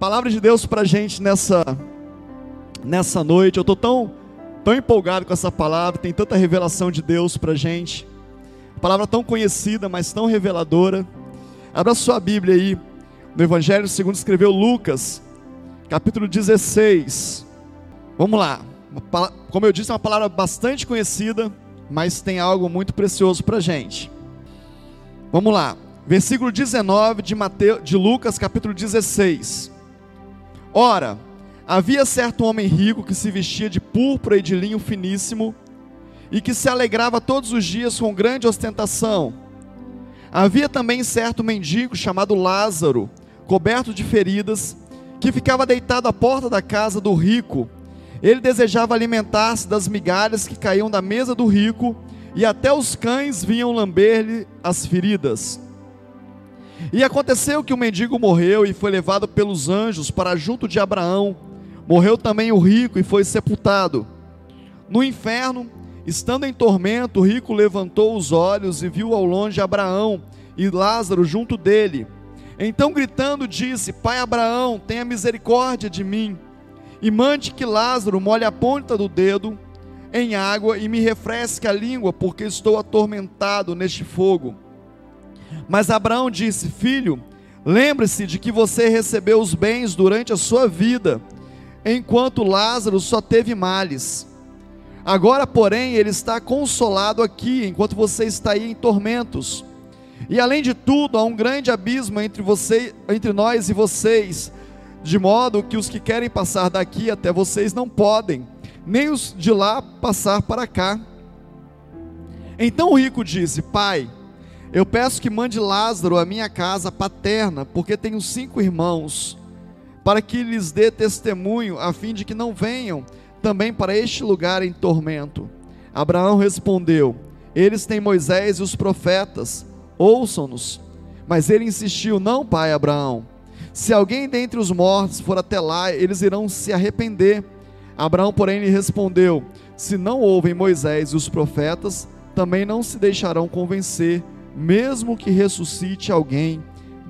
Palavra de Deus para a gente nessa, nessa noite. Eu estou tão, tão empolgado com essa palavra, tem tanta revelação de Deus para a gente. Palavra tão conhecida, mas tão reveladora. Abra sua Bíblia aí, no Evangelho segundo escreveu Lucas, capítulo 16. Vamos lá. Como eu disse, é uma palavra bastante conhecida, mas tem algo muito precioso para a gente. Vamos lá. Versículo 19 de, Mateus, de Lucas, capítulo 16. Ora, havia certo homem rico que se vestia de púrpura e de linho finíssimo e que se alegrava todos os dias com grande ostentação. Havia também certo mendigo chamado Lázaro, coberto de feridas, que ficava deitado à porta da casa do rico. Ele desejava alimentar-se das migalhas que caíam da mesa do rico, e até os cães vinham lamber-lhe as feridas. E aconteceu que o mendigo morreu e foi levado pelos anjos para junto de Abraão. Morreu também o rico e foi sepultado. No inferno, estando em tormento, o rico levantou os olhos e viu ao longe Abraão e Lázaro junto dele. Então, gritando, disse: Pai Abraão, tenha misericórdia de mim, e mande que Lázaro molhe a ponta do dedo em água e me refresque a língua, porque estou atormentado neste fogo. Mas Abraão disse: Filho, lembre-se de que você recebeu os bens durante a sua vida, enquanto Lázaro só teve males. Agora, porém, ele está consolado aqui, enquanto você está aí em tormentos. E além de tudo, há um grande abismo entre você, entre nós e vocês, de modo que os que querem passar daqui até vocês não podem, nem os de lá passar para cá. Então o rico disse: Pai, eu peço que mande Lázaro à minha casa paterna, porque tenho cinco irmãos, para que lhes dê testemunho, a fim de que não venham também para este lugar em tormento. Abraão respondeu: Eles têm Moisés e os profetas, ouçam-nos. Mas ele insistiu: Não, pai Abraão. Se alguém dentre os mortos for até lá, eles irão se arrepender. Abraão, porém, lhe respondeu: Se não ouvem Moisés e os profetas, também não se deixarão convencer mesmo que ressuscite alguém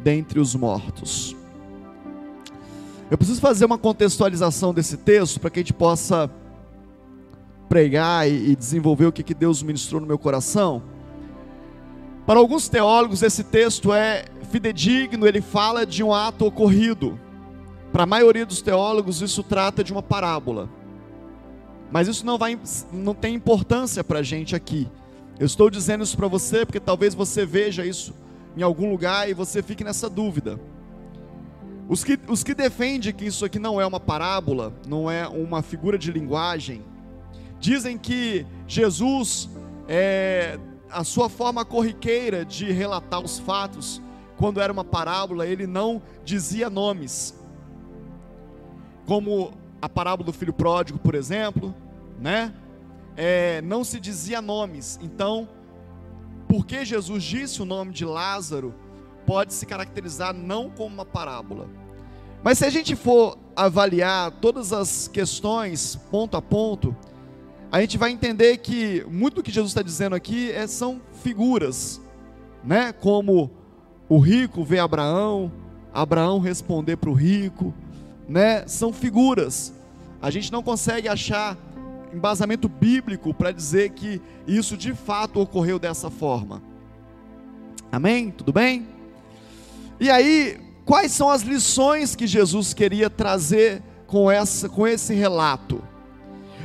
dentre os mortos. Eu preciso fazer uma contextualização desse texto para que a gente possa pregar e desenvolver o que Deus ministrou no meu coração. Para alguns teólogos, esse texto é fidedigno, ele fala de um ato ocorrido. Para a maioria dos teólogos, isso trata de uma parábola. Mas isso não, vai, não tem importância para a gente aqui. Eu estou dizendo isso para você porque talvez você veja isso em algum lugar e você fique nessa dúvida. Os que, os que defendem que isso aqui não é uma parábola, não é uma figura de linguagem, dizem que Jesus, é, a sua forma corriqueira de relatar os fatos, quando era uma parábola, ele não dizia nomes. Como a parábola do filho pródigo, por exemplo, né? É, não se dizia nomes. Então, porque Jesus disse o nome de Lázaro, pode se caracterizar não como uma parábola. Mas se a gente for avaliar todas as questões ponto a ponto, a gente vai entender que muito do que Jesus está dizendo aqui é, são figuras, né? Como o rico vê Abraão, Abraão responder para o rico, né? São figuras. A gente não consegue achar embasamento bíblico para dizer que isso de fato ocorreu dessa forma. Amém? Tudo bem? E aí, quais são as lições que Jesus queria trazer com, essa, com esse relato?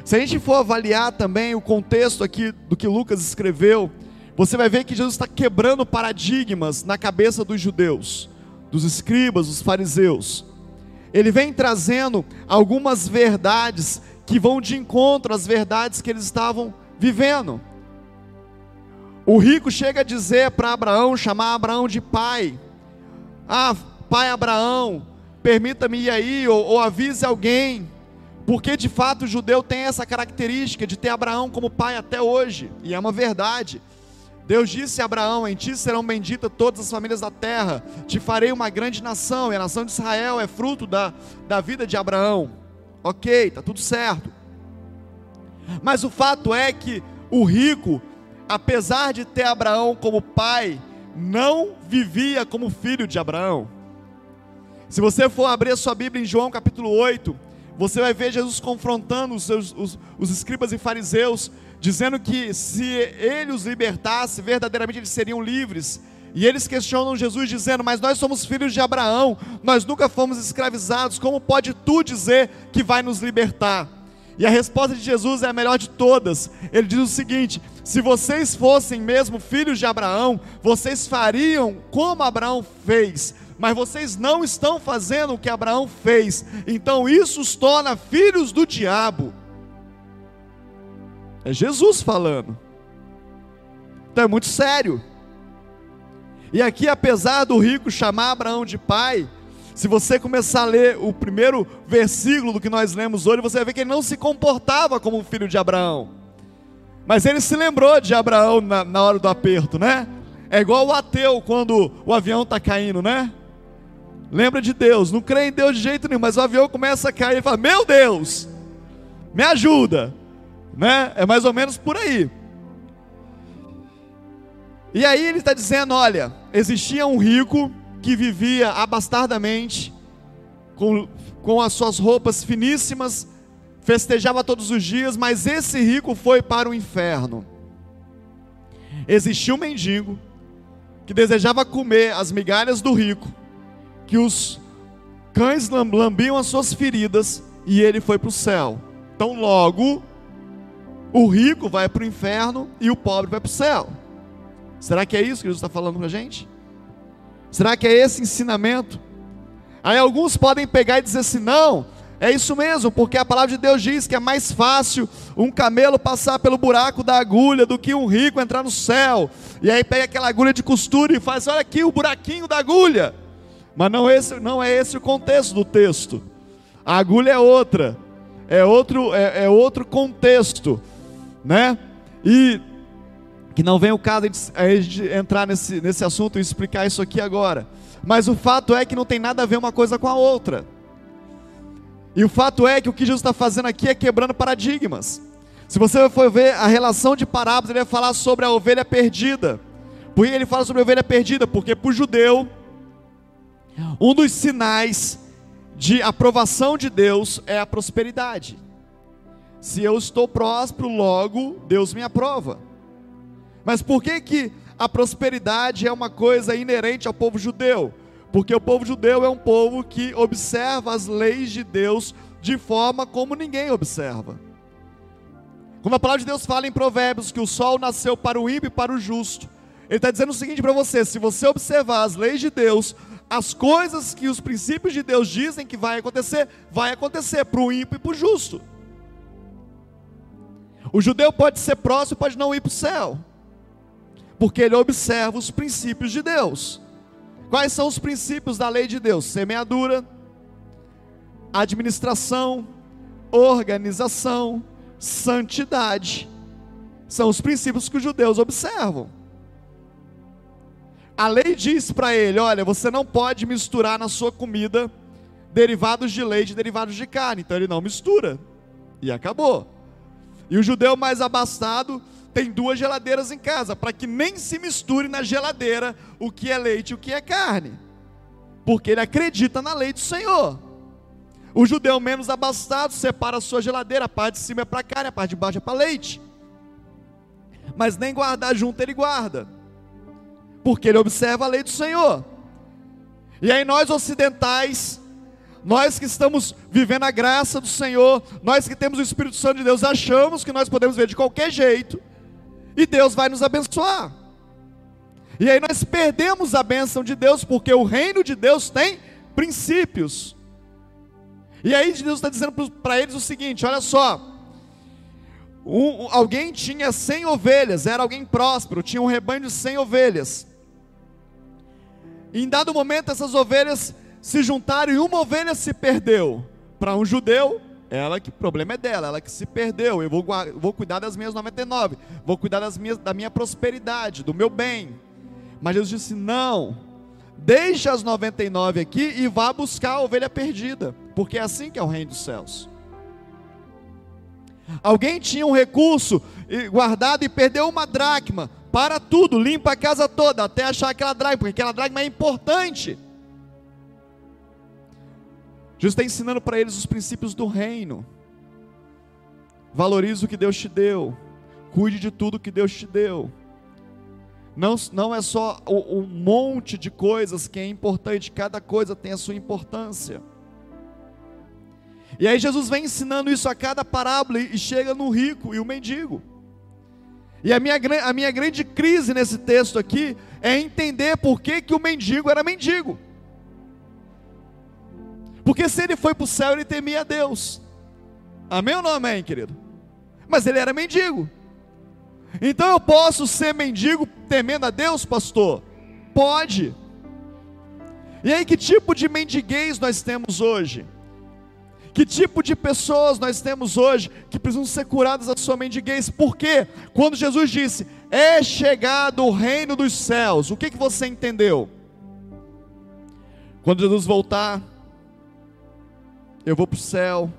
Se a gente for avaliar também o contexto aqui do que Lucas escreveu, você vai ver que Jesus está quebrando paradigmas na cabeça dos judeus, dos escribas, dos fariseus. Ele vem trazendo algumas verdades que vão de encontro às verdades que eles estavam vivendo. O rico chega a dizer para Abraão, chamar Abraão de pai. Ah, pai Abraão, permita-me ir aí, ou, ou avise alguém, porque de fato o judeu tem essa característica de ter Abraão como pai até hoje, e é uma verdade. Deus disse a Abraão: Em ti serão benditas todas as famílias da terra, te farei uma grande nação, e a nação de Israel é fruto da, da vida de Abraão. Ok, está tudo certo. Mas o fato é que o rico, apesar de ter Abraão como pai, não vivia como filho de Abraão. Se você for abrir a sua Bíblia em João capítulo 8, você vai ver Jesus confrontando os, seus, os, os escribas e fariseus, dizendo que se ele os libertasse, verdadeiramente eles seriam livres. E eles questionam Jesus, dizendo: Mas nós somos filhos de Abraão, nós nunca fomos escravizados, como pode tu dizer que vai nos libertar? E a resposta de Jesus é a melhor de todas. Ele diz o seguinte: se vocês fossem mesmo filhos de Abraão, vocês fariam como Abraão fez, mas vocês não estão fazendo o que Abraão fez, então isso os torna filhos do diabo. É Jesus falando. Então é muito sério. E aqui, apesar do rico chamar Abraão de pai, se você começar a ler o primeiro versículo do que nós lemos hoje, você vai ver que ele não se comportava como um filho de Abraão. Mas ele se lembrou de Abraão na, na hora do aperto, né? É igual o ateu quando o avião está caindo, né? Lembra de Deus, não crê em Deus de jeito nenhum, mas o avião começa a cair e fala: Meu Deus, me ajuda, né? É mais ou menos por aí. E aí ele está dizendo: olha, existia um rico que vivia abastardamente, com, com as suas roupas finíssimas, festejava todos os dias, mas esse rico foi para o inferno. Existia um mendigo que desejava comer as migalhas do rico, que os cães lambiam as suas feridas, e ele foi para o céu. Então, logo, o rico vai para o inferno e o pobre vai para o céu. Será que é isso que Jesus está falando com a gente? Será que é esse ensinamento? Aí alguns podem pegar e dizer assim: não, é isso mesmo, porque a palavra de Deus diz que é mais fácil um camelo passar pelo buraco da agulha do que um rico entrar no céu. E aí pega aquela agulha de costura e faz: olha aqui o buraquinho da agulha. Mas não, esse, não é esse o contexto do texto. A agulha é outra, é outro, é, é outro contexto, né? E que não vem o caso de entrar nesse, nesse assunto e explicar isso aqui agora. Mas o fato é que não tem nada a ver uma coisa com a outra. E o fato é que o que Jesus está fazendo aqui é quebrando paradigmas. Se você for ver a relação de parábolas, ele vai falar sobre a ovelha perdida. Por que ele fala sobre a ovelha perdida? Porque para o judeu, um dos sinais de aprovação de Deus é a prosperidade. Se eu estou próspero, logo Deus me aprova. Mas por que que a prosperidade é uma coisa inerente ao povo judeu? Porque o povo judeu é um povo que observa as leis de Deus de forma como ninguém observa. Como a palavra de Deus fala em Provérbios que o sol nasceu para o ímpio e para o justo. Ele está dizendo o seguinte para você: se você observar as leis de Deus, as coisas que os princípios de Deus dizem que vai acontecer, vai acontecer para o ímpio e para o justo. O judeu pode ser próximo, pode não ir para o céu porque ele observa os princípios de Deus. Quais são os princípios da lei de Deus? Semeadura, administração, organização, santidade. São os princípios que os judeus observam. A lei diz para ele: olha, você não pode misturar na sua comida derivados de leite e derivados de carne. Então ele não mistura. E acabou. E o judeu mais abastado tem duas geladeiras em casa, para que nem se misture na geladeira o que é leite e o que é carne, porque ele acredita na lei do Senhor. O judeu menos abastado separa a sua geladeira, a parte de cima é para carne, a parte de baixo é para leite. Mas nem guardar junto ele guarda, porque ele observa a lei do Senhor. E aí nós ocidentais, nós que estamos vivendo a graça do Senhor, nós que temos o Espírito Santo de Deus, achamos que nós podemos ver de qualquer jeito, e Deus vai nos abençoar. E aí nós perdemos a bênção de Deus, porque o reino de Deus tem princípios. E aí Deus está dizendo para eles o seguinte: olha só, um, alguém tinha 100 ovelhas, era alguém próspero, tinha um rebanho de 100 ovelhas. Em dado momento essas ovelhas se juntaram e uma ovelha se perdeu. Para um judeu, ela que o problema é dela, ela que se perdeu. Eu vou, vou cuidar das minhas 99, vou cuidar das minhas, da minha prosperidade, do meu bem. Mas Jesus disse: não, deixa as 99 aqui e vá buscar a ovelha perdida, porque é assim que é o reino dos céus. Alguém tinha um recurso guardado e perdeu uma dracma, para tudo, limpa a casa toda, até achar aquela dracma, porque aquela dracma é importante. Jesus está ensinando para eles os princípios do reino. Valorize o que Deus te deu. Cuide de tudo que Deus te deu. Não, não é só um monte de coisas que é importante, cada coisa tem a sua importância. E aí Jesus vem ensinando isso a cada parábola e chega no rico e o mendigo. E a minha, a minha grande crise nesse texto aqui é entender por que, que o mendigo era mendigo. Porque se ele foi para o céu, ele temia a Deus. Amém ou não amém, querido? Mas ele era mendigo. Então eu posso ser mendigo temendo a Deus, pastor? Pode. E aí, que tipo de mendiguez nós temos hoje? Que tipo de pessoas nós temos hoje que precisam ser curadas da sua mendiguez? Porque quando Jesus disse, é chegado o reino dos céus, o que, que você entendeu? Quando Jesus voltar, eu vou para o céu,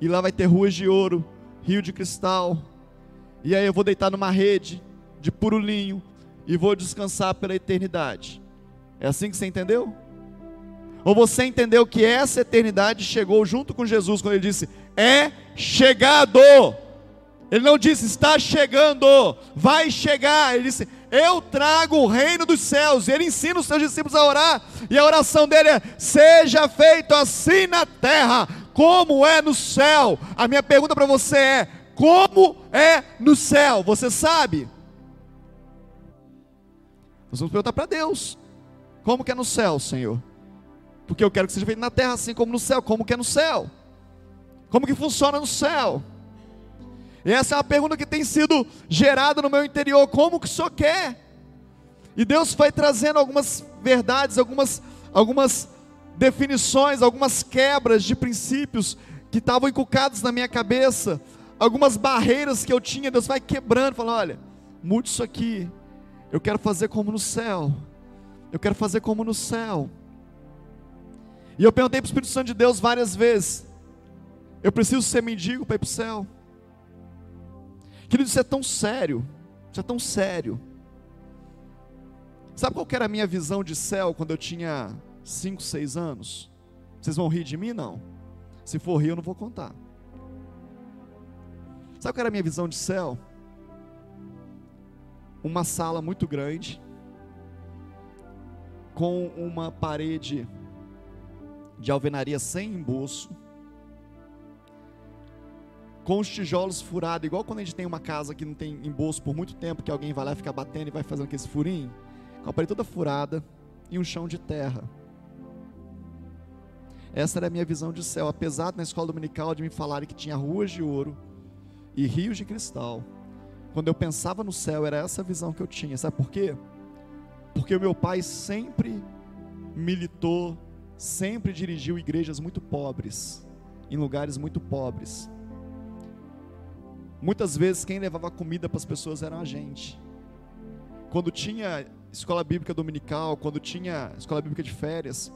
e lá vai ter ruas de ouro, rio de cristal, e aí eu vou deitar numa rede de puro linho, e vou descansar pela eternidade. É assim que você entendeu? Ou você entendeu que essa eternidade chegou junto com Jesus quando ele disse: É chegado. Ele não disse está chegando, vai chegar. Ele disse: Eu trago o reino dos céus. E ele ensina os seus discípulos a orar. E a oração dele é: Seja feito assim na terra, como é no céu. A minha pergunta para você é: Como é no céu? Você sabe? Nós vamos perguntar para Deus: Como que é no céu, Senhor? Porque eu quero que seja feito na terra assim como no céu. Como que é no céu? Como que funciona no céu? E essa é uma pergunta que tem sido gerada no meu interior. Como que o Senhor quer? E Deus foi trazendo algumas verdades, algumas, algumas definições, algumas quebras de princípios que estavam encucados na minha cabeça, algumas barreiras que eu tinha, Deus vai quebrando, falando: olha, mude isso aqui, eu quero fazer como no céu, eu quero fazer como no céu. E eu perguntei para o Espírito Santo de Deus várias vezes: eu preciso ser mendigo para ir para o céu? Querido, isso é tão sério, isso é tão sério. Sabe qual era a minha visão de céu quando eu tinha 5, 6 anos? Vocês vão rir de mim? Não. Se for rir, eu não vou contar. Sabe qual era a minha visão de céu? Uma sala muito grande, com uma parede de alvenaria sem embolso, com os tijolos furados, igual quando a gente tem uma casa que não tem embolso por muito tempo, que alguém vai lá ficar batendo e vai fazendo aquele furinho, com a parede toda furada e um chão de terra. Essa era a minha visão de céu, apesar na escola dominical de me falarem que tinha ruas de ouro e rios de cristal. Quando eu pensava no céu, era essa visão que eu tinha. Sabe por quê? Porque o meu pai sempre militou sempre dirigiu igrejas muito pobres, em lugares muito pobres. Muitas vezes quem levava comida para as pessoas era a gente. Quando tinha escola bíblica dominical, quando tinha escola bíblica de férias,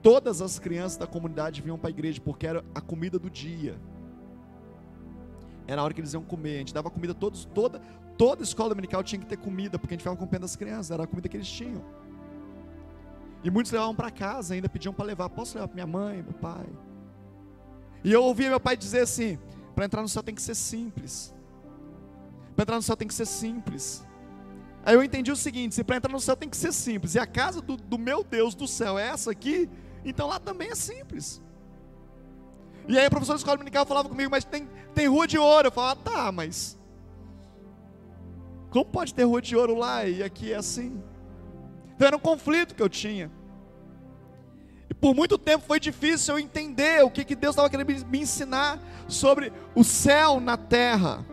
todas as crianças da comunidade vinham para a igreja porque era a comida do dia. Era a hora que eles iam comer. A gente dava comida todos, toda, toda escola dominical tinha que ter comida, porque a gente ficava com pena das crianças, era a comida que eles tinham. E muitos levavam para casa, ainda pediam para levar. Posso levar para minha mãe, meu pai? E eu ouvia meu pai dizer assim: para entrar no céu tem que ser simples. Para entrar no céu tem que ser simples. Aí eu entendi o seguinte: se para entrar no céu tem que ser simples, e a casa do, do meu Deus do céu é essa aqui, então lá também é simples. E aí o professor de escola dominical falava comigo, mas tem, tem rua de ouro. Eu falava, ah, tá, mas como pode ter rua de ouro lá e aqui é assim? Então era um conflito que eu tinha. E por muito tempo foi difícil eu entender o que, que Deus estava querendo me ensinar sobre o céu na terra.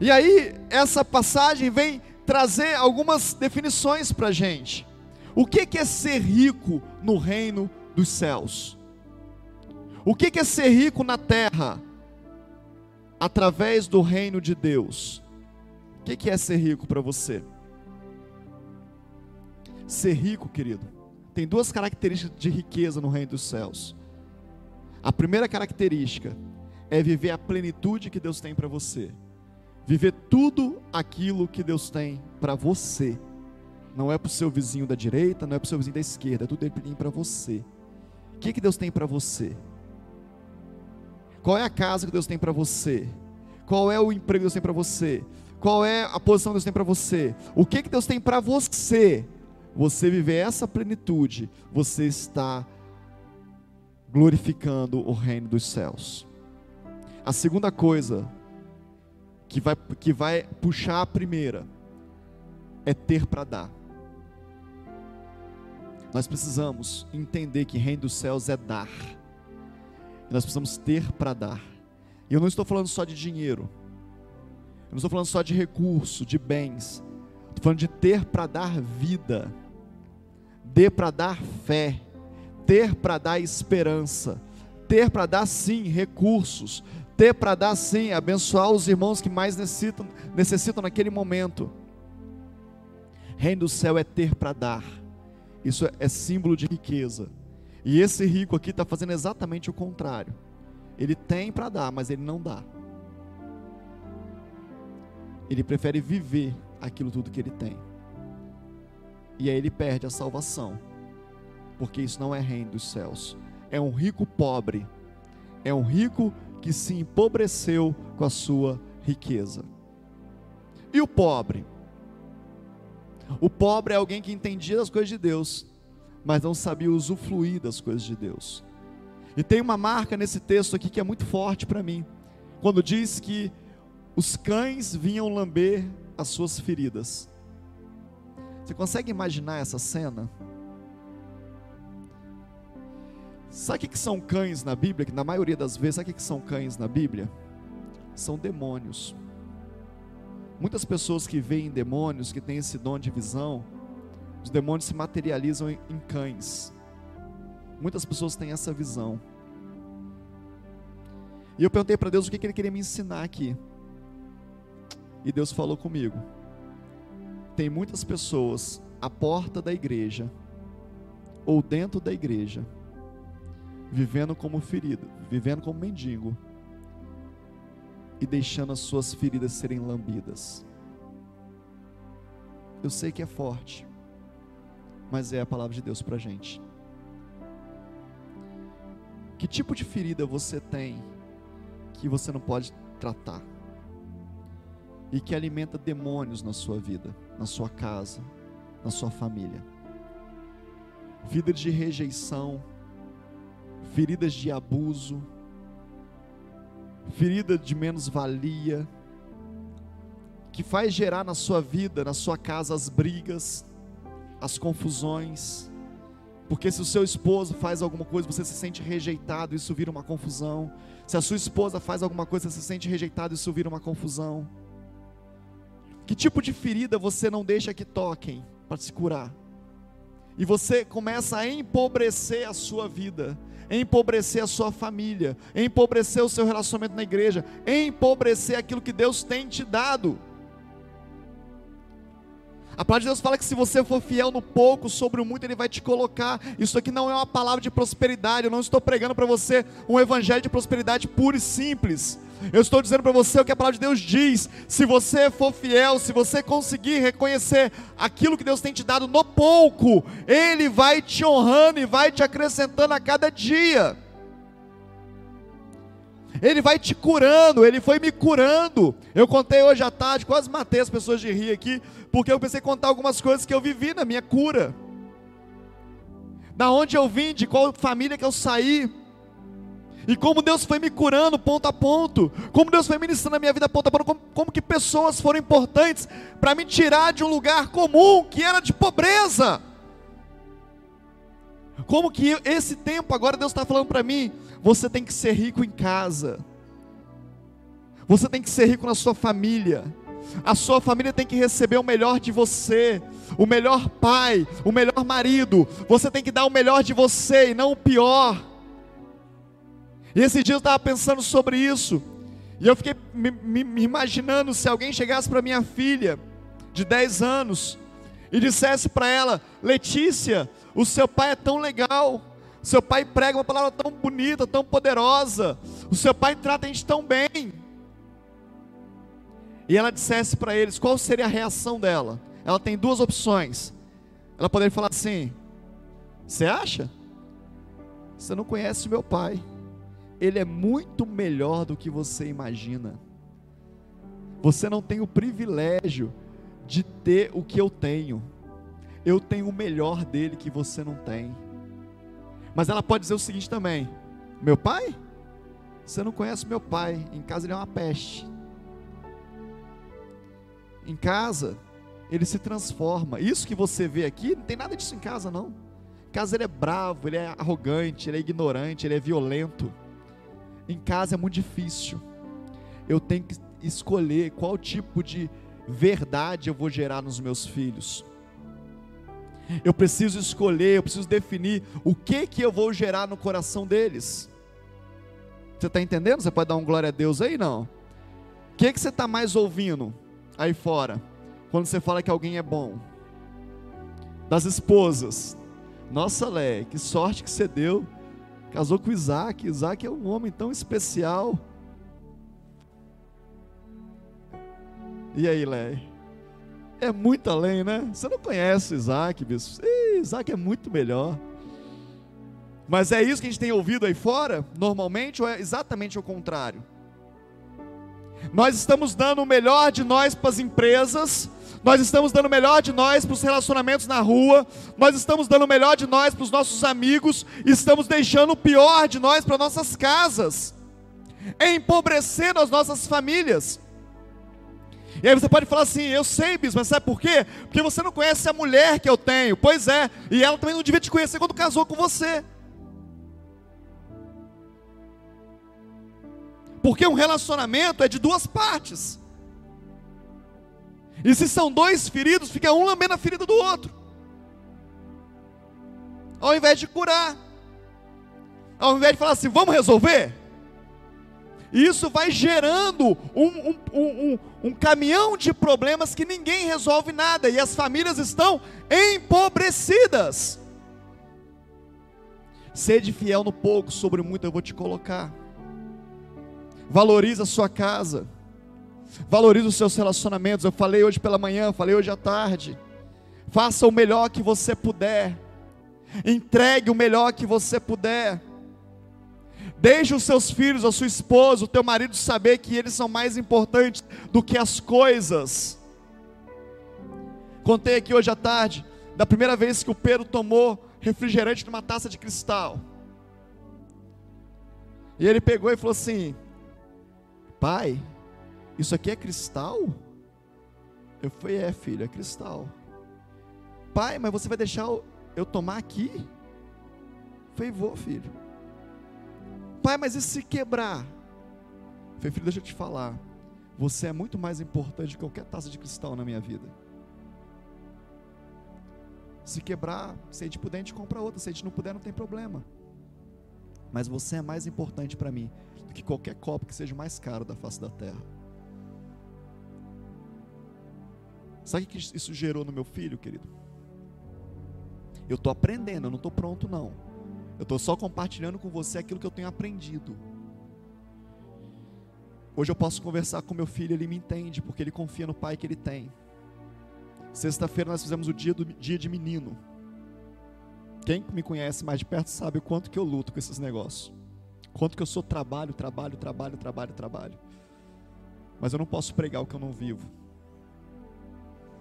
E aí, essa passagem vem trazer algumas definições para a gente. O que, que é ser rico no reino dos céus? O que, que é ser rico na terra? Através do reino de Deus. O que, que é ser rico para você? Ser rico, querido, tem duas características de riqueza no reino dos céus. A primeira característica é viver a plenitude que Deus tem para você. Viver tudo aquilo que Deus tem para você. Não é para o seu vizinho da direita, não é para o seu vizinho da esquerda, é tudo ele para você. que, que Deus tem para você? Qual é a casa que Deus tem para você? Qual é o emprego que Deus tem para você? Qual é a posição que Deus tem para você? O que, que Deus tem para você? Você viver essa plenitude, você está glorificando o reino dos céus. A segunda coisa que vai, que vai puxar a primeira é ter para dar. Nós precisamos entender que reino dos céus é dar. Nós precisamos ter para dar. E eu não estou falando só de dinheiro. Eu não estou falando só de recurso, de bens. Estou falando de ter para dar vida. Ter para dar fé. Ter para dar esperança. Ter para dar sim recursos. Ter para dar sim abençoar os irmãos que mais necessitam, necessitam naquele momento. Reino do céu é ter para dar. Isso é símbolo de riqueza. E esse rico aqui está fazendo exatamente o contrário. Ele tem para dar, mas ele não dá. Ele prefere viver aquilo tudo que ele tem. E aí ele perde a salvação. Porque isso não é reino dos céus. É um rico pobre. É um rico que se empobreceu com a sua riqueza. E o pobre? O pobre é alguém que entendia as coisas de Deus, mas não sabia usufruir das coisas de Deus. E tem uma marca nesse texto aqui que é muito forte para mim, quando diz que os cães vinham lamber as suas feridas. Você consegue imaginar essa cena? Sabe o que são cães na Bíblia? Que na maioria das vezes, sabe o que são cães na Bíblia? São demônios. Muitas pessoas que veem demônios, que têm esse dom de visão, os demônios se materializam em cães. Muitas pessoas têm essa visão. E eu perguntei para Deus o que Ele queria me ensinar aqui. E Deus falou comigo: tem muitas pessoas à porta da igreja, ou dentro da igreja, vivendo como ferido, vivendo como mendigo, e deixando as suas feridas serem lambidas. Eu sei que é forte, mas é a palavra de Deus para a gente. Que tipo de ferida você tem que você não pode tratar? E que alimenta demônios na sua vida, na sua casa, na sua família? Vida de rejeição, feridas de abuso, ferida de menos-valia, que faz gerar na sua vida, na sua casa, as brigas, as confusões. Porque se o seu esposo faz alguma coisa, você se sente rejeitado, isso vira uma confusão. Se a sua esposa faz alguma coisa, você se sente rejeitado, isso vira uma confusão. Que tipo de ferida você não deixa que toquem para se curar? E você começa a empobrecer a sua vida empobrecer a sua família, empobrecer o seu relacionamento na igreja, empobrecer aquilo que Deus tem te dado. A palavra de Deus fala que se você for fiel no pouco, sobre o muito Ele vai te colocar. Isso aqui não é uma palavra de prosperidade. Eu não estou pregando para você um evangelho de prosperidade puro e simples. Eu estou dizendo para você o que a palavra de Deus diz. Se você for fiel, se você conseguir reconhecer aquilo que Deus tem te dado no pouco, Ele vai te honrando e vai te acrescentando a cada dia. Ele vai te curando, Ele foi me curando. Eu contei hoje à tarde, quase matei as pessoas de rir aqui, porque eu pensei contar algumas coisas que eu vivi na minha cura. Da onde eu vim, de qual família que eu saí. E como Deus foi me curando ponto a ponto, como Deus foi ministrando a minha vida ponto a ponto, como, como que pessoas foram importantes para me tirar de um lugar comum que era de pobreza. Como que esse tempo agora Deus está falando para mim, você tem que ser rico em casa, você tem que ser rico na sua família, a sua família tem que receber o melhor de você, o melhor pai, o melhor marido, você tem que dar o melhor de você e não o pior. E esse dia eu estava pensando sobre isso, e eu fiquei me, me, imaginando se alguém chegasse para minha filha, de 10 anos, e dissesse para ela: Letícia, o seu pai é tão legal, seu pai prega uma palavra tão bonita, tão poderosa, o seu pai trata a gente tão bem. E ela dissesse para eles qual seria a reação dela. Ela tem duas opções. Ela poderia falar assim: Você acha? Você não conhece meu pai. Ele é muito melhor do que você imagina. Você não tem o privilégio de ter o que eu tenho. Eu tenho o melhor dele que você não tem. Mas ela pode dizer o seguinte também: Meu pai? Você não conhece meu pai. Em casa ele é uma peste. Em casa, ele se transforma. Isso que você vê aqui, não tem nada disso em casa, não. Em casa ele é bravo, ele é arrogante, ele é ignorante, ele é violento. Em casa é muito difícil. Eu tenho que escolher qual tipo de verdade eu vou gerar nos meus filhos. Eu preciso escolher, eu preciso definir o que que eu vou gerar no coração deles. Você está entendendo? Você pode dar um glória a Deus aí, não? O que que você está mais ouvindo aí fora? Quando você fala que alguém é bom? Das esposas. Nossa, Lé, que sorte que você deu. Casou com Isaac. Isaac é um homem tão especial. E aí, Lé? É muito além, né? Você não conhece Isaac, bispo. Ih, Isaac é muito melhor. Mas é isso que a gente tem ouvido aí fora, normalmente, ou é exatamente o contrário? Nós estamos dando o melhor de nós para as empresas, nós estamos dando o melhor de nós para os relacionamentos na rua, nós estamos dando o melhor de nós para os nossos amigos, estamos deixando o pior de nós para nossas casas, empobrecendo as nossas famílias. E aí você pode falar assim, eu sei, bispo, mas sabe por quê? Porque você não conhece a mulher que eu tenho. Pois é, e ela também não devia te conhecer quando casou com você. Porque um relacionamento é de duas partes. E se são dois feridos, fica um lambendo a ferida do outro. Ao invés de curar. Ao invés de falar assim, vamos resolver. Isso vai gerando um, um, um, um, caminhão de problemas que ninguém resolve nada. E as famílias estão empobrecidas. Sede fiel no pouco, sobre muito eu vou te colocar. Valoriza a sua casa Valorize os seus relacionamentos. Eu falei hoje pela manhã, falei hoje à tarde. Faça o melhor que você puder. Entregue o melhor que você puder. Deixe os seus filhos, a sua esposa, o teu marido saber que eles são mais importantes do que as coisas. Contei aqui hoje à tarde da primeira vez que o Pedro tomou refrigerante numa taça de cristal. E ele pegou e falou assim: Pai, isso aqui é cristal? Eu falei: É, filho, é cristal. Pai, mas você vai deixar eu tomar aqui? Eu falei: Vou, filho. Pai, mas e se quebrar? Eu falei: Filho, deixa eu te falar. Você é muito mais importante que qualquer taça de cristal na minha vida. Se quebrar, se a gente puder, a gente compra outra. Se a gente não puder, não tem problema. Mas você é mais importante para mim do que qualquer copo que seja mais caro da face da terra. Sabe o que isso gerou no meu filho, querido? Eu estou aprendendo, eu não estou pronto, não. Eu estou só compartilhando com você aquilo que eu tenho aprendido. Hoje eu posso conversar com meu filho, ele me entende, porque ele confia no pai que ele tem. Sexta-feira nós fizemos o dia, do, dia de menino. Quem me conhece mais de perto sabe o quanto que eu luto com esses negócios. Quanto que eu sou trabalho, trabalho, trabalho, trabalho, trabalho. Mas eu não posso pregar o que eu não vivo.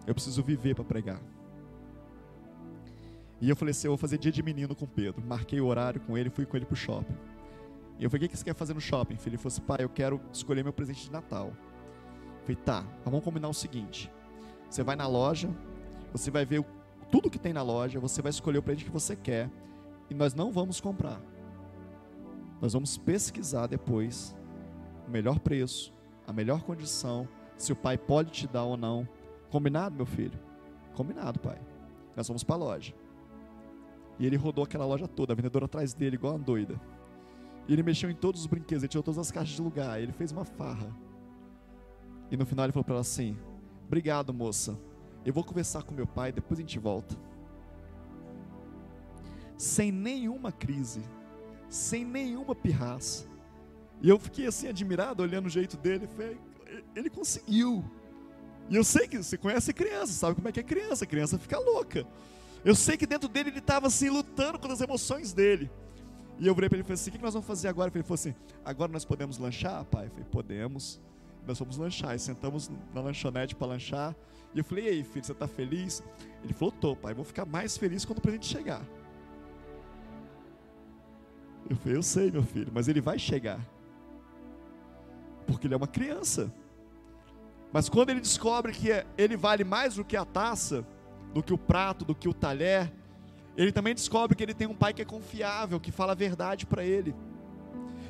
Eu preciso viver para pregar. E eu falei assim: eu vou fazer dia de menino com Pedro. Marquei o horário com ele, fui com ele para o shopping. E eu falei: o que você quer fazer no shopping, filho? Ele falou assim: pai, eu quero escolher meu presente de Natal. Eu falei: tá, vamos combinar o seguinte: você vai na loja, você vai ver tudo que tem na loja, você vai escolher o presente que você quer, e nós não vamos comprar. Nós vamos pesquisar depois o melhor preço, a melhor condição, se o pai pode te dar ou não Combinado, meu filho? Combinado, pai. Nós vamos para a loja. E ele rodou aquela loja toda, a vendedora atrás dele, igual uma doida. E ele mexeu em todos os brinquedos, ele tirou todas as caixas de lugar, ele fez uma farra. E no final ele falou para ela assim: Obrigado, moça. Eu vou conversar com meu pai, depois a gente volta. Sem nenhuma crise, sem nenhuma pirraça. E eu fiquei assim admirado, olhando o jeito dele, falei, ele conseguiu. E eu sei que você conhece criança, sabe como é que é criança, a criança fica louca. Eu sei que dentro dele ele estava assim lutando com as emoções dele. E eu virei para ele e falei assim: o que nós vamos fazer agora? Ele falou assim: agora nós podemos lanchar, pai? Eu falei: podemos. Nós fomos lanchar. E sentamos na lanchonete para lanchar. E eu falei: e aí, filho, você está feliz? Ele falou: tô, pai, vou ficar mais feliz quando o presente chegar. Eu falei: eu sei, meu filho, mas ele vai chegar. Porque ele é uma criança. Mas quando ele descobre que é, ele vale mais do que a taça, do que o prato, do que o talher, ele também descobre que ele tem um pai que é confiável, que fala a verdade para ele.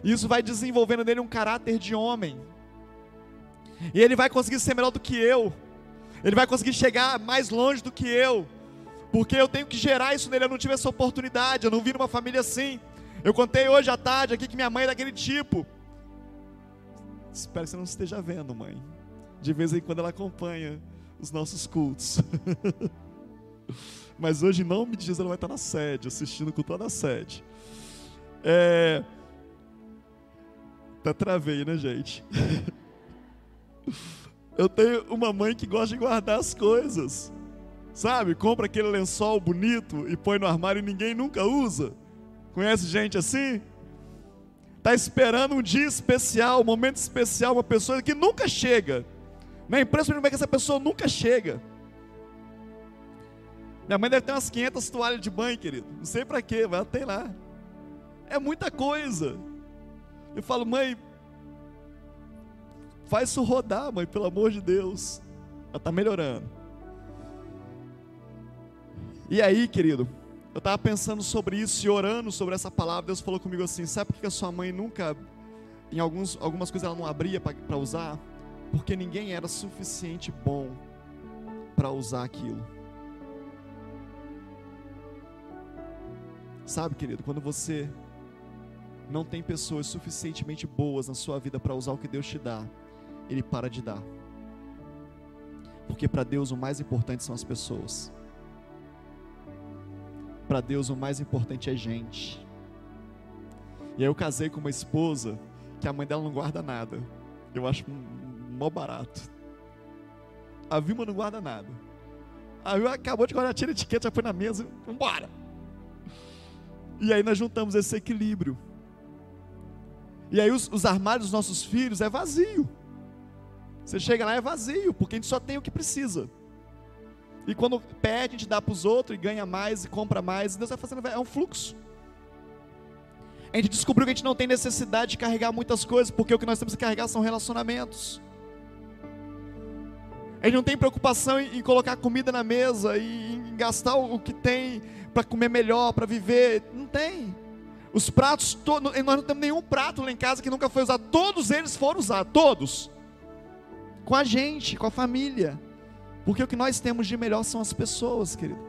E isso vai desenvolvendo nele um caráter de homem. E ele vai conseguir ser melhor do que eu. Ele vai conseguir chegar mais longe do que eu. Porque eu tenho que gerar isso nele. Eu não tive essa oportunidade. Eu não vi numa família assim. Eu contei hoje à tarde aqui que minha mãe é daquele tipo. Espero que você não esteja vendo, mãe. De vez em quando ela acompanha os nossos cultos. Mas hoje, em nome de Jesus, ela vai estar na sede, assistindo com toda a sede. É... Até travei, né, gente? Eu tenho uma mãe que gosta de guardar as coisas. Sabe? Compra aquele lençol bonito e põe no armário e ninguém nunca usa. Conhece gente assim? Está esperando um dia especial, um momento especial, uma pessoa que nunca chega. Empresa, como é que essa pessoa nunca chega. Minha mãe deve ter umas 500 toalhas de banho, querido. Não sei para quê, mas tem lá. É muita coisa. Eu falo, mãe, faz isso rodar, mãe, pelo amor de Deus. Ela está melhorando. E aí, querido, eu estava pensando sobre isso e orando sobre essa palavra. Deus falou comigo assim: sabe por que a sua mãe nunca, em alguns, algumas coisas, ela não abria para usar? Porque ninguém era suficiente bom para usar aquilo. Sabe, querido, quando você não tem pessoas suficientemente boas na sua vida para usar o que Deus te dá, Ele para de dar. Porque para Deus o mais importante são as pessoas. Para Deus o mais importante é gente. E aí eu casei com uma esposa que a mãe dela não guarda nada. Eu acho mó barato. A Vilma não guarda nada. A Vilma acabou de guardar, tira a etiqueta, já foi na mesa, vambora. E aí nós juntamos esse equilíbrio. E aí os, os armários dos nossos filhos é vazio. Você chega lá é vazio, porque a gente só tem o que precisa. E quando pede, a gente dá para os outros e ganha mais e compra mais. E Deus vai fazendo, é um fluxo. A gente descobriu que a gente não tem necessidade de carregar muitas coisas, porque o que nós temos que carregar são relacionamentos. A gente não tem preocupação em, colocar comida na mesa e gastar o que tem para comer melhor, para viver. Não tem. Os pratos, nós não temos nenhum prato lá em casa que nunca foi usado. Todos eles foram usados, todos. Com a gente, com a família. Porque o que nós temos de melhor são as pessoas, querido.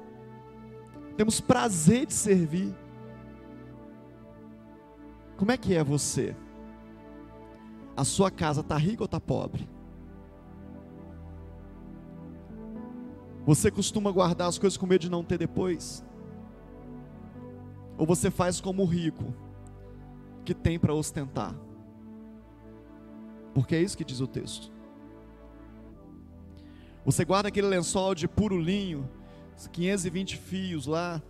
Temos prazer de servir. Como é que é você? A sua casa está rica ou está pobre? Você costuma guardar as coisas com medo de não ter depois? Ou você faz como o rico, que tem para ostentar? Porque é isso que diz o texto. Você guarda aquele lençol de puro linho, 520 fios lá,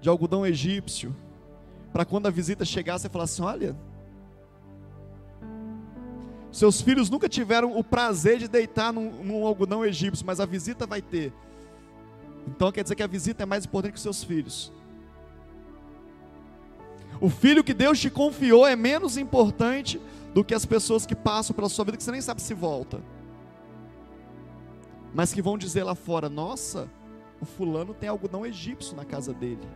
de algodão egípcio, para quando a visita chegar, você falar assim: olha, seus filhos nunca tiveram o prazer de deitar num, num, algodão egípcio, mas a visita vai ter. Então quer dizer que a visita é mais importante que os seus filhos. O filho que Deus te confiou é menos importante do que as pessoas que passam pela sua vida que você nem sabe se volta mas que vão dizer lá fora: nossa, o fulano tem algodão egípcio na casa dele.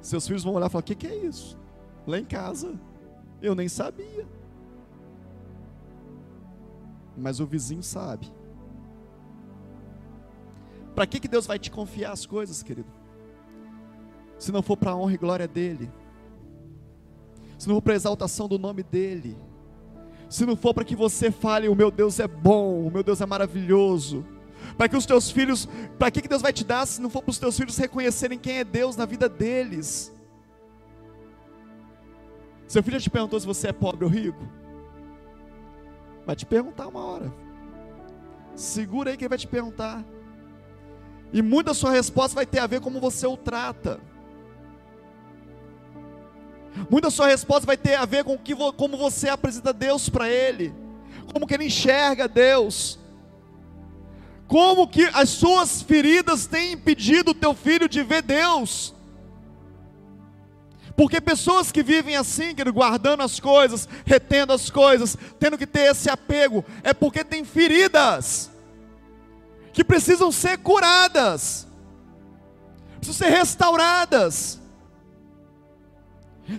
Seus filhos vão olhar e falar: o que, que é isso? Lá em casa, eu nem sabia. Mas o vizinho sabe. Para que, que Deus vai te confiar as coisas, querido? Se não for para a honra e glória dEle, se não for para a exaltação do nome dEle, se não for para que você fale, o meu Deus é bom, o meu Deus é maravilhoso, para que os teus filhos, para que Deus vai te dar se não for para os teus filhos reconhecerem quem é Deus na vida deles? Seu filho já te perguntou se você é pobre ou rico? Vai te perguntar uma hora. Segura aí que ele vai te perguntar. E muita sua resposta vai ter a ver como você o trata. Muita sua resposta vai ter a ver com que, como você apresenta Deus para ele, como que ele enxerga Deus, como que as suas feridas têm impedido o teu filho de ver Deus. Porque pessoas que vivem assim, guardando as coisas, retendo as coisas, tendo que ter esse apego, é porque tem feridas que precisam ser curadas, precisam ser restauradas.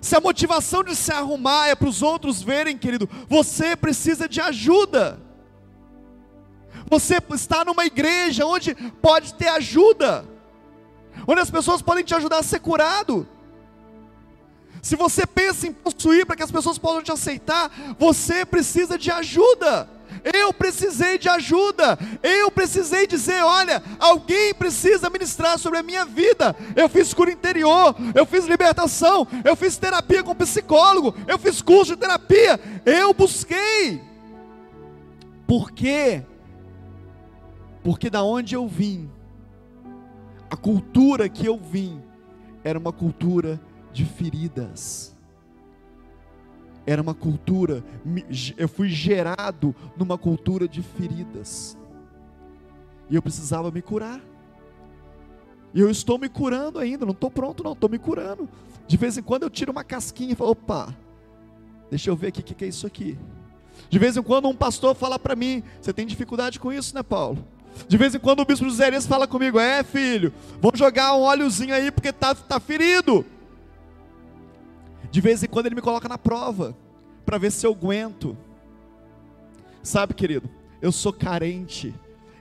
Se a motivação de se arrumar é para os outros verem, querido, você precisa de ajuda. Você está numa igreja onde pode ter ajuda, onde as pessoas podem te ajudar a ser curado. Se você pensa em possuir para que as pessoas possam te aceitar, você precisa de ajuda. Eu precisei de ajuda. Eu precisei dizer: olha, alguém precisa ministrar sobre a minha vida. Eu fiz cura interior, eu fiz libertação, eu fiz terapia com psicólogo, eu fiz curso de terapia. Eu busquei. Por quê? Porque da onde eu vim, a cultura que eu vim, era uma cultura de feridas. Era uma cultura, eu fui gerado numa cultura de feridas. E eu precisava me curar. E eu estou me curando ainda, não estou pronto não, estou me curando. De vez em quando eu tiro uma casquinha e falo, opa, deixa eu ver aqui o que, que é isso aqui. De vez em quando um pastor fala para mim, você tem dificuldade com isso, né Paulo? De vez em quando o bispo José Elias fala comigo, é filho, vamos jogar um óleozinho aí porque tá, tá ferido. De vez em quando ele me coloca na prova, para ver se eu aguento. Sabe, querido, eu sou carente.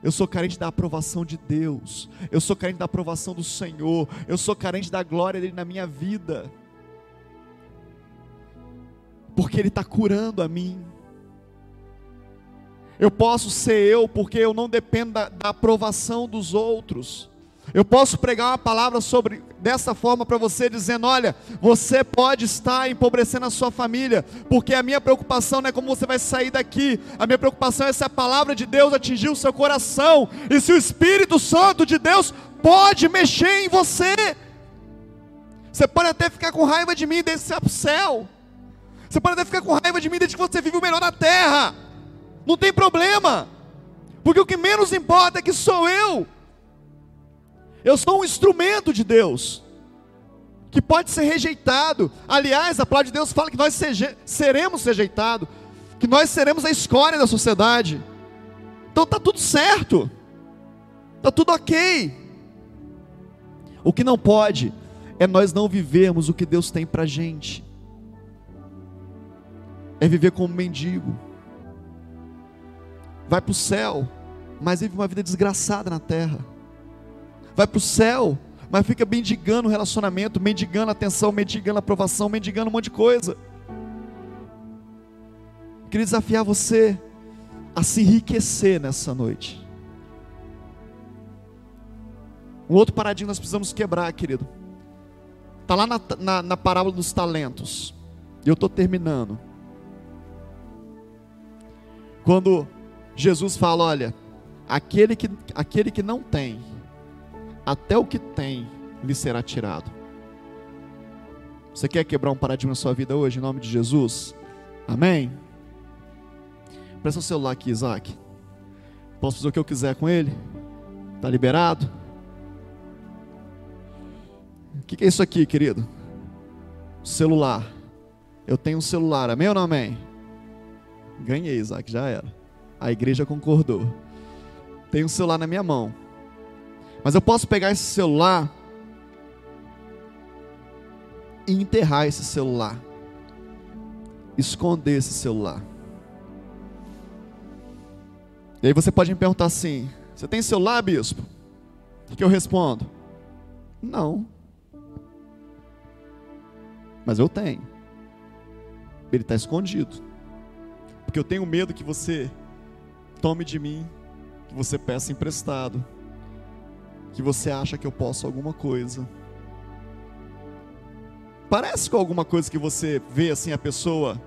Eu sou carente da aprovação de Deus. Eu sou carente da aprovação do Senhor. Eu sou carente da glória dele na minha vida. Porque ele está curando a mim. Eu posso ser eu porque eu não dependo da, da aprovação dos outros. Eu posso pregar uma palavra sobre dessa forma para você, dizendo: olha, você pode estar empobrecendo a sua família, porque a minha preocupação não é como você vai sair daqui, a minha preocupação é se a palavra de Deus atingir o seu coração, e se o Espírito Santo de Deus pode mexer em você. Você pode até ficar com raiva de mim desde o céu, você pode até ficar com raiva de mim desde que você vive o melhor na terra, não tem problema, porque o que menos importa é que sou eu eu sou um instrumento de Deus, que pode ser rejeitado. Aliás, a palavra de Deus fala que nós seremos rejeitados, que nós seremos a escória da sociedade. Então está tudo certo, está tudo ok. O que não pode é nós não vivermos o que Deus tem para gente, é viver como mendigo, vai para o céu, mas vive uma vida desgraçada na terra vai para o céu, mas fica mendigando o relacionamento, mendigando atenção, mendigando aprovação, mendigando um monte de coisa. Queria desafiar você a se enriquecer nessa noite. Um outro paradigma nós precisamos quebrar, querido. Está lá na, na, na parábola dos talentos. Eu estou terminando. Quando Jesus fala: olha, aquele que, aquele que não tem, até o que tem lhe será tirado. Você quer quebrar um paradigma na sua vida hoje, em nome de Jesus? Amém? Presta o celular aqui, Isaac. Posso fazer o que eu quiser com ele? Está liberado? O que, que é isso aqui, querido? Celular. Eu tenho um celular, amém ou não amém? Ganhei, Isaac, já era. A igreja concordou. Tenho um celular na minha mão. Mas eu posso pegar esse celular e enterrar esse celular. Esconder esse celular. E aí você pode me perguntar assim: Você tem celular, bispo? O que eu respondo? Não. Mas eu tenho. Ele está escondido. Porque eu tenho medo que você tome de mim, que você peça emprestado que você acha que eu posso alguma coisa. Parece com alguma coisa que você vê assim a pessoa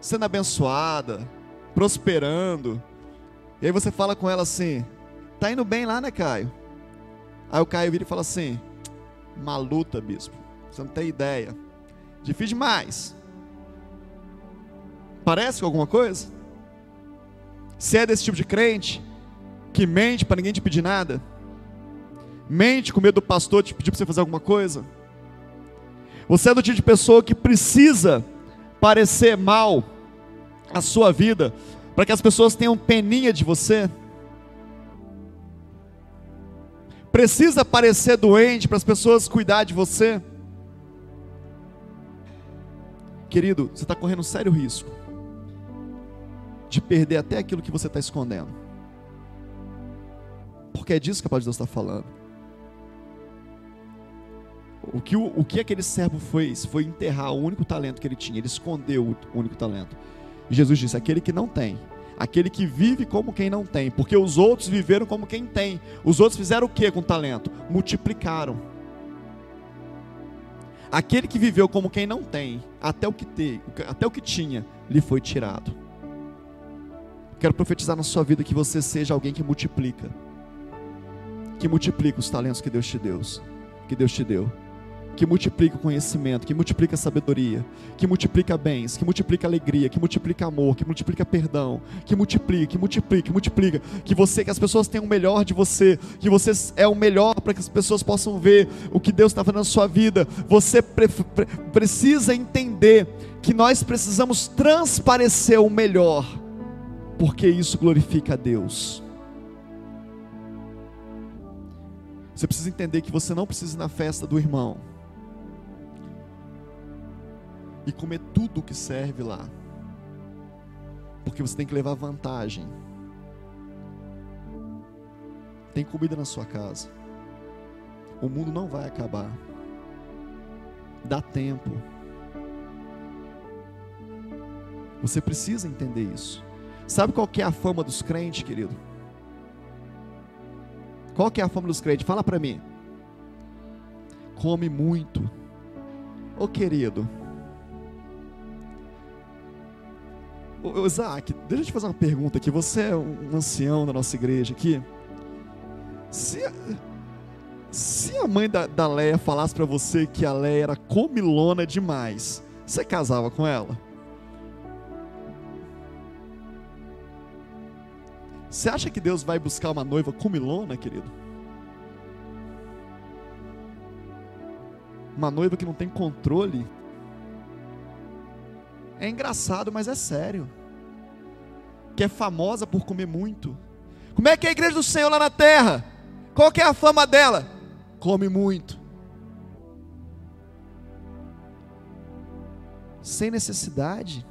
sendo abençoada, prosperando. E aí você fala com ela assim: "Tá indo bem lá, né, Caio?" Aí o Caio vira e fala assim: "Maluta, bispo. Você não tem ideia. Difícil demais. Parece com alguma coisa? Se é desse tipo de crente que mente para ninguém te pedir nada, mente com medo do pastor te pedir para você fazer alguma coisa. Você é do tipo de pessoa que precisa parecer mal a sua vida para que as pessoas tenham peninha de você. Precisa parecer doente para as pessoas cuidar de você. Querido, você está correndo sério risco de perder até aquilo que você está escondendo. Porque é disso que a palavra de Deus está falando. O que, o, o que aquele servo fez foi enterrar o único talento que ele tinha, ele escondeu o único talento. E Jesus disse: aquele que não tem, aquele que vive como quem não tem, porque os outros viveram como quem tem. Os outros fizeram o que com o talento? Multiplicaram. Aquele que viveu como quem não tem, até o que, te, até o que tinha, lhe foi tirado. Quero profetizar na sua vida que você seja alguém que multiplica. Que multiplica os talentos que Deus te deu. Que Deus te deu. Que multiplica o conhecimento, que multiplica a sabedoria, que multiplica bens, que multiplica alegria, que multiplica amor, que multiplica perdão, que multiplica, que multiplica, que multiplica, que você, que as pessoas tenham o melhor de você, que você é o melhor para que as pessoas possam ver o que Deus está fazendo na sua vida. Você pre pre precisa entender que nós precisamos transparecer o melhor porque isso glorifica a Deus. Você precisa entender que você não precisa ir na festa do irmão e comer tudo que serve lá, porque você tem que levar vantagem. Tem comida na sua casa. O mundo não vai acabar. Dá tempo. Você precisa entender isso. Sabe qual que é a fama dos crentes, querido? Qual que é a fama dos crentes? Fala para mim. Come muito. Ô querido. Ô, Isaac, deixa eu te fazer uma pergunta aqui. Você é um ancião da nossa igreja aqui. Se, se a mãe da, da Leia falasse para você que a Leia era comilona demais, você casava com ela? Você acha que Deus vai buscar uma noiva comilona, querido? Uma noiva que não tem controle? É engraçado, mas é sério. Que é famosa por comer muito. Como é que é a igreja do Senhor lá na terra? Qual que é a fama dela? Come muito. Sem necessidade.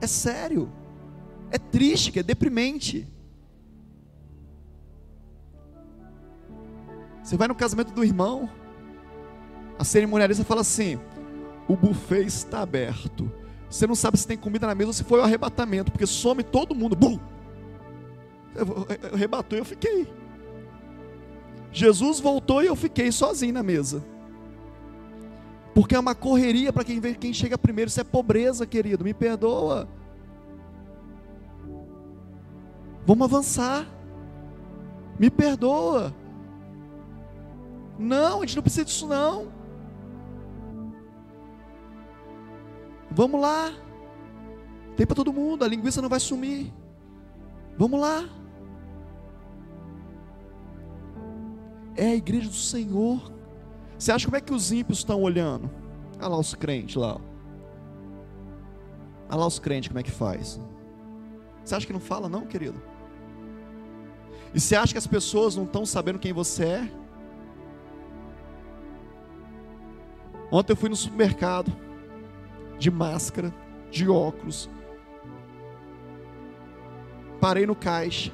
É sério. É triste, é deprimente. Você vai no casamento do irmão, a cerimonialista fala assim: o buffet está aberto. Você não sabe se tem comida na mesa ou se foi o arrebatamento, porque some todo mundo. Bum! Arrebatou e eu fiquei. Jesus voltou e eu fiquei sozinho na mesa. Porque é uma correria para quem, quem chega primeiro. Isso é pobreza, querido. Me perdoa. Vamos avançar. Me perdoa. Não, a gente não precisa disso não. Vamos lá. Tem para todo mundo, a linguiça não vai sumir. Vamos lá. É a igreja do Senhor. Você acha como é que os ímpios estão olhando? Olha lá os crentes lá. Olha lá os crentes como é que faz. Você acha que não fala não, querido? E você acha que as pessoas não estão sabendo quem você é? Ontem eu fui no supermercado, de máscara, de óculos. Parei no caixa,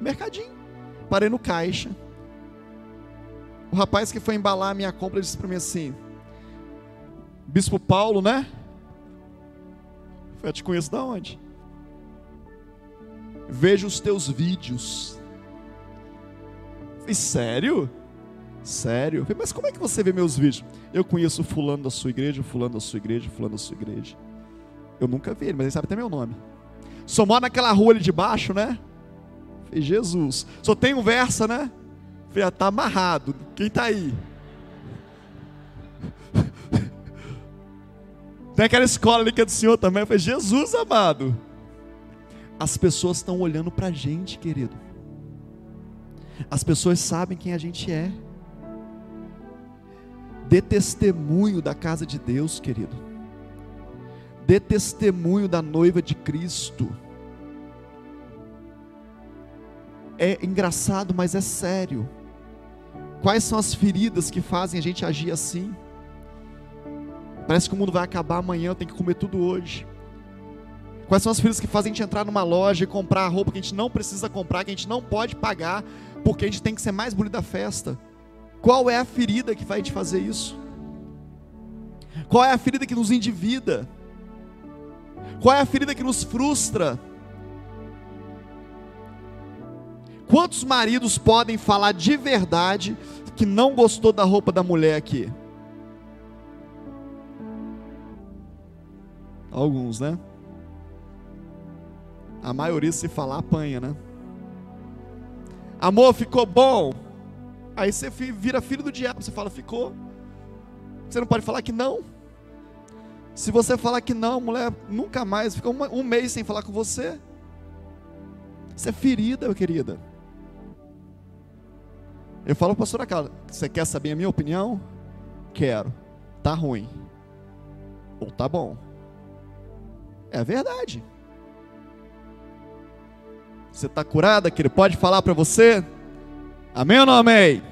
mercadinho. Parei no caixa. O rapaz que foi embalar a minha compra disse para mim assim: Bispo Paulo, né? Eu te conheço da onde? Vejo os teus vídeos. Falei, sério? Sério? Falei, mas como é que você vê meus vídeos? Eu conheço fulano da sua igreja, fulano da sua igreja, fulano da sua igreja. Eu nunca vi ele, mas ele sabe até meu nome. Só mora naquela rua ali de baixo, né? Falei, Jesus. Só tem um verso, né? Falei, ah, tá amarrado. Quem tá aí? Tem aquela escola ali que é do Senhor também. Eu falei, Jesus amado. As pessoas estão olhando para a gente, querido. As pessoas sabem quem a gente é. Dê testemunho da casa de Deus, querido. Dê testemunho da noiva de Cristo. É engraçado, mas é sério. Quais são as feridas que fazem a gente agir assim? Parece que o mundo vai acabar amanhã, eu tenho que comer tudo hoje. Quais são as feridas que fazem a gente entrar numa loja e comprar a roupa que a gente não precisa comprar, que a gente não pode pagar, porque a gente tem que ser mais bonito da festa? Qual é a ferida que vai te fazer isso? Qual é a ferida que nos endivida? Qual é a ferida que nos frustra? Quantos maridos podem falar de verdade que não gostou da roupa da mulher aqui? Alguns, né? A maioria, se falar, apanha, né? Amor, ficou bom. Aí você vira filho do diabo. Você fala, ficou. Você não pode falar que não. Se você falar que não, mulher nunca mais, fica um, mês sem falar com você. Isso é ferida, minha querida. Eu falo para a pastora Carla, você quer saber a minha opinião? Quero. Tá ruim. Ou tá bom. É verdade. Você está curada, que ele pode falar para você? Amém ou não amém?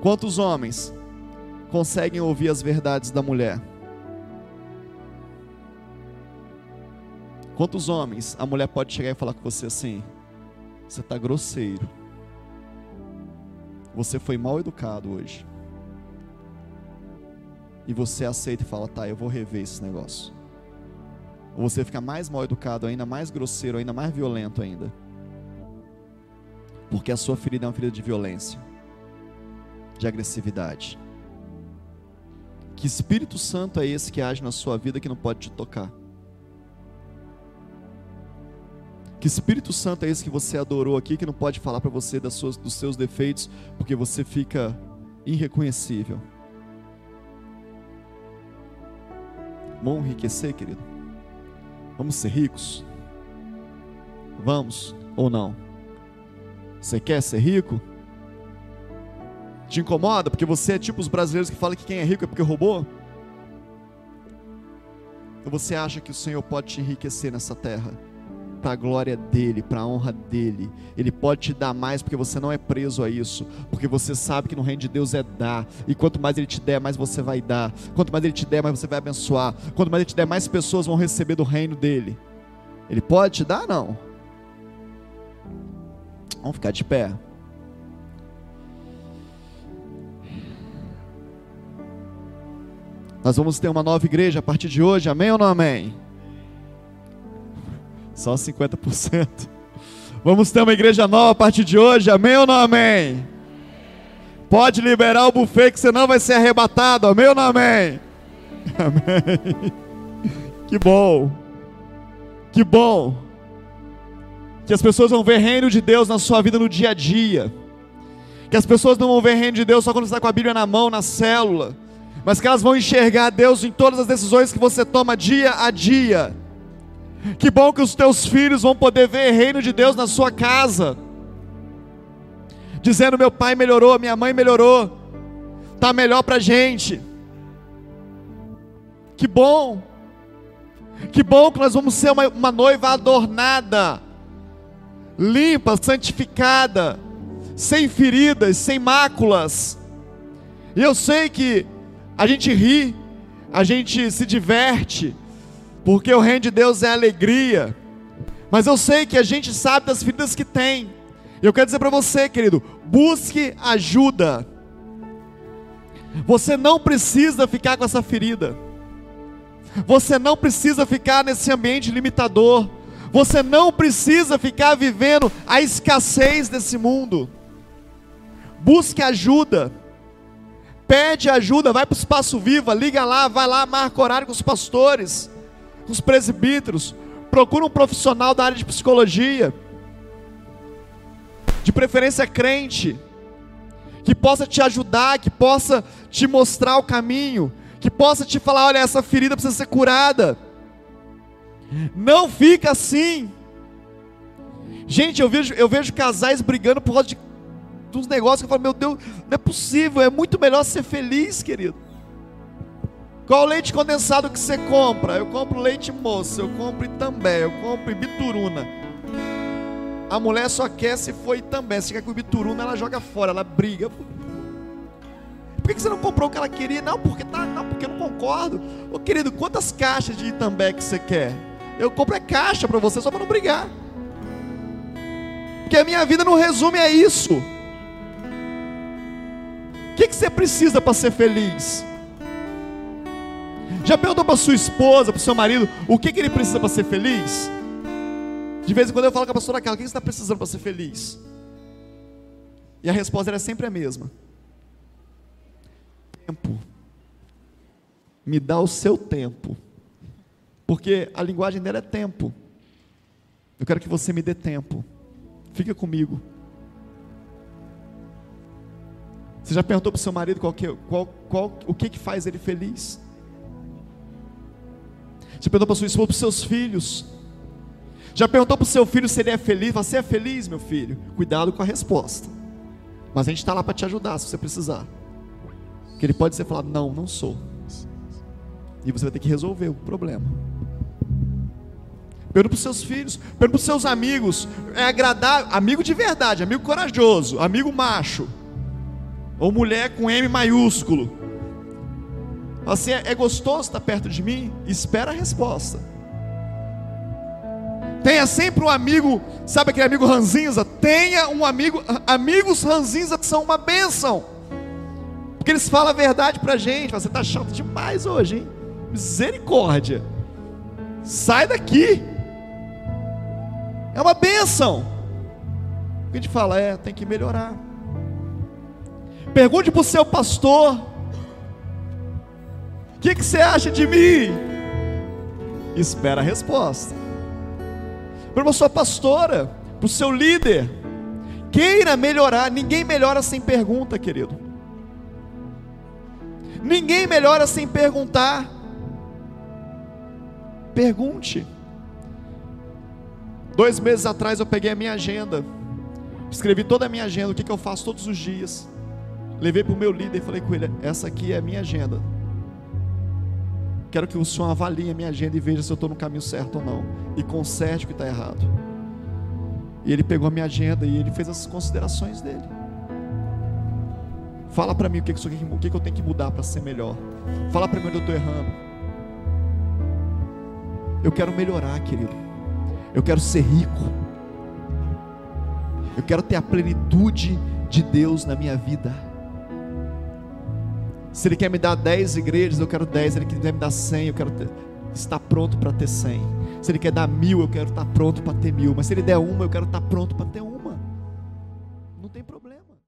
Quantos homens conseguem ouvir as verdades da mulher? Quantos homens a mulher pode chegar e falar com você assim? Você está grosseiro. Você foi mal educado hoje. E você aceita e fala: tá, eu vou rever esse negócio. Ou você fica mais mal educado, ainda mais grosseiro, ainda mais violento ainda. Porque a sua ferida é uma ferida de violência, de agressividade. Que Espírito Santo é esse que age na sua vida que não pode te tocar? Que Espírito Santo é esse que você adorou aqui que não pode falar para você das suas, dos seus defeitos porque você fica irreconhecível? Vamos enriquecer, querido? Vamos ser ricos? Vamos ou não? Você quer ser rico? Te incomoda porque você é tipo os brasileiros que falam que quem é rico é porque roubou? Ou você acha que o Senhor pode te enriquecer nessa terra? Para a glória dele, para a honra dele. Ele pode te dar mais porque você não é preso a isso. Porque você sabe que no reino de Deus é dar. E quanto mais ele te der, mais você vai dar. Quanto mais ele te der, mais você vai abençoar. Quanto mais ele te der, mais pessoas vão receber do reino dele. Ele pode te dar? Não. Vamos ficar de pé. Nós vamos ter uma nova igreja a partir de hoje, amém ou não amém? Só 50%. Vamos ter uma igreja nova a partir de hoje, amém ou não amém? Pode liberar o buffet que você não vai ser arrebatado, amém ou não amém? Amém. Que bom. Que bom. Que as pessoas vão ver reino de Deus na sua vida no dia a dia. Que as pessoas não vão ver reino de Deus só quando você está com a Bíblia na mão, na célula. Mas que elas vão enxergar Deus em todas as decisões que você toma dia a dia que bom que os teus filhos vão poder ver reino de Deus na sua casa. Dizendo: meu pai melhorou, minha mãe melhorou, está melhor para gente. Que bom, que bom que nós vamos ser uma, uma noiva adornada, limpa, santificada, sem feridas, sem máculas. E eu sei que a gente ri, a gente se diverte, porque o reino de Deus é alegria. Mas eu sei que a gente sabe das feridas que tem. E eu quero dizer para você, querido, busque ajuda. Você não precisa ficar com essa ferida. Você não precisa ficar nesse ambiente limitador. Você não precisa ficar vivendo a escassez desse mundo. Busque ajuda. Pede ajuda, vai para o espaço viva, liga lá, vai lá, marca horário com os pastores com os presbíteros, procura um profissional da área de psicologia, de preferência crente, que possa te ajudar, que possa te mostrar o caminho, que possa te falar: olha, essa ferida precisa ser curada. Não fica assim. Gente, eu vejo, eu vejo casais brigando por causa de uns negócios que eu falo, meu Deus, não é possível, é muito melhor ser feliz, querido. Qual leite condensado que você compra? Eu compro leite moça, eu compro Itambé, eu compro Bituruna. A mulher só quer se for Itambé, se quer com Bituruna, ela joga fora, ela briga. Por que você não comprou o que ela queria? Não, porque, tá, não, porque eu não concordo. Ô querido, quantas caixas de Itambé que você quer? Eu compro a caixa para você só para não brigar. Porque a minha vida não resume a isso. O que, que você precisa para ser feliz? Já perguntou para sua esposa, para seu marido, o que, que ele precisa para ser feliz? De vez em quando eu falo com a pastora Carla, o que você está precisando para ser feliz? E a resposta é sempre a mesma: tempo. Me dá o seu tempo. Porque a linguagem dela é tempo. Eu quero que você me dê tempo. Fica comigo. Você já perguntou para o seu marido qual que, qual, qual, o que, que faz ele feliz? Você perguntou para sua esposa, para os seus filhos. Já perguntou para o seu filho se ele é feliz? Você é feliz, meu filho? Cuidado com a resposta. Mas a gente está lá para te ajudar se você precisar. Que ele pode ser falado, não, não sou. E você vai ter que resolver o problema. Pergunta para os seus filhos, pergunta para os seus amigos. É agradável, amigo de verdade, amigo corajoso, amigo macho. Ou mulher com M maiúsculo. Assim, é, gostoso estar perto de mim? Espera a resposta. Tenha sempre um amigo, sabe aquele amigo ranzinza? Tenha um amigo, amigos ranzinza que são uma bênção. Porque eles falam a verdade pra gente. Você está chato demais hoje, hein? Misericórdia. Sai daqui. É uma bênção. A gente fala, é, tem que melhorar. Pergunte para o seu pastor: O que, que você acha de mim? Espera a resposta. Para a sua pastora, para o seu líder, queira melhorar. Ninguém melhora sem pergunta, querido. Ninguém melhora sem perguntar. Pergunte. Dois meses atrás eu peguei a minha agenda, escrevi toda a minha agenda, o que, que eu faço todos os dias. Levei para o meu líder e falei com ele: essa aqui é a minha agenda. Quero que o senhor avalie a minha agenda e veja se eu estou no caminho certo ou não. E conserte o que está errado. E ele pegou a minha agenda e ele fez as considerações dele. Fala para mim o que, que, eu tenho que mudar para ser melhor. Fala para mim onde eu estou errando. Eu quero melhorar, querido. Eu quero ser rico. Eu quero ter a plenitude de Deus na minha vida. Se Ele quer me dar 10 igrejas, eu quero 10. Se Ele quer me dar 100, eu quero ter, estar pronto para ter 100. Se Ele quer dar mil, eu quero estar pronto para ter mil. Mas se Ele der uma, eu quero estar pronto para ter uma.